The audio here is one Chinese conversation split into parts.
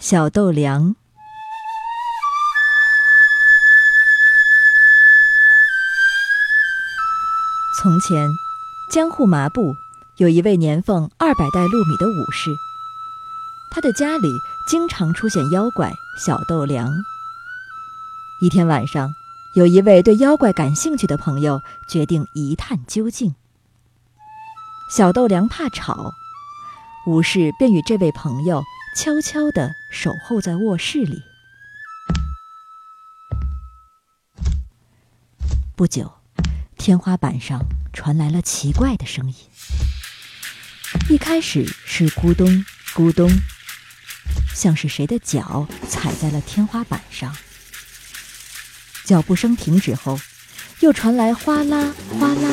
小豆凉。从前，江户麻布有一位年俸二百袋禄米的武士，他的家里经常出现妖怪小豆凉。一天晚上，有一位对妖怪感兴趣的朋友决定一探究竟。小豆凉怕吵，武士便与这位朋友悄悄地守候在卧室里。不久，天花板上传来了奇怪的声音。一开始是咕咚咕咚，像是谁的脚踩在了天花板上。脚步声停止后，又传来哗啦哗啦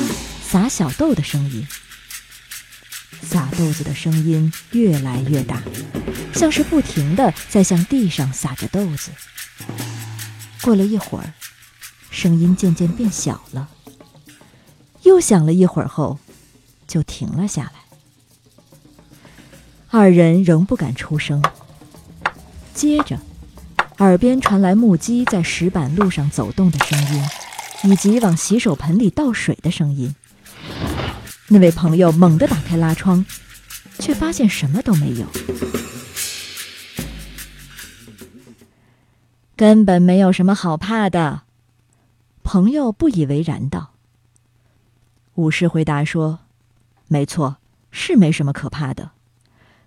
撒小豆的声音。撒豆子的声音越来越大，像是不停的在向地上撒着豆子。过了一会儿，声音渐渐变小了。又响了一会儿后，就停了下来。二人仍不敢出声。接着，耳边传来木屐在石板路上走动的声音，以及往洗手盆里倒水的声音。那位朋友猛地打开拉窗，却发现什么都没有，根本没有什么好怕的。朋友不以为然道。武士回答说：“没错，是没什么可怕的。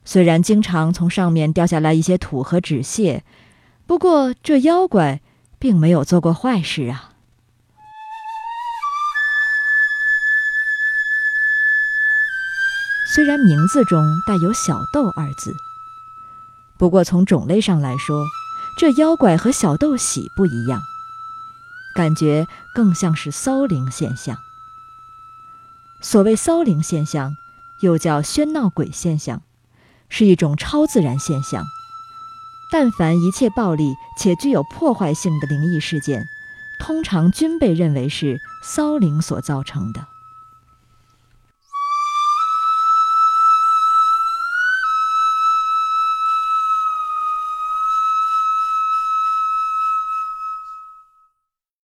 虽然经常从上面掉下来一些土和纸屑，不过这妖怪并没有做过坏事啊。”虽然名字中带有“小豆”二字，不过从种类上来说，这妖怪和小豆喜不一样，感觉更像是骚灵现象。所谓骚灵现象，又叫喧闹鬼现象，是一种超自然现象。但凡一切暴力且具有破坏性的灵异事件，通常均被认为是骚灵所造成的。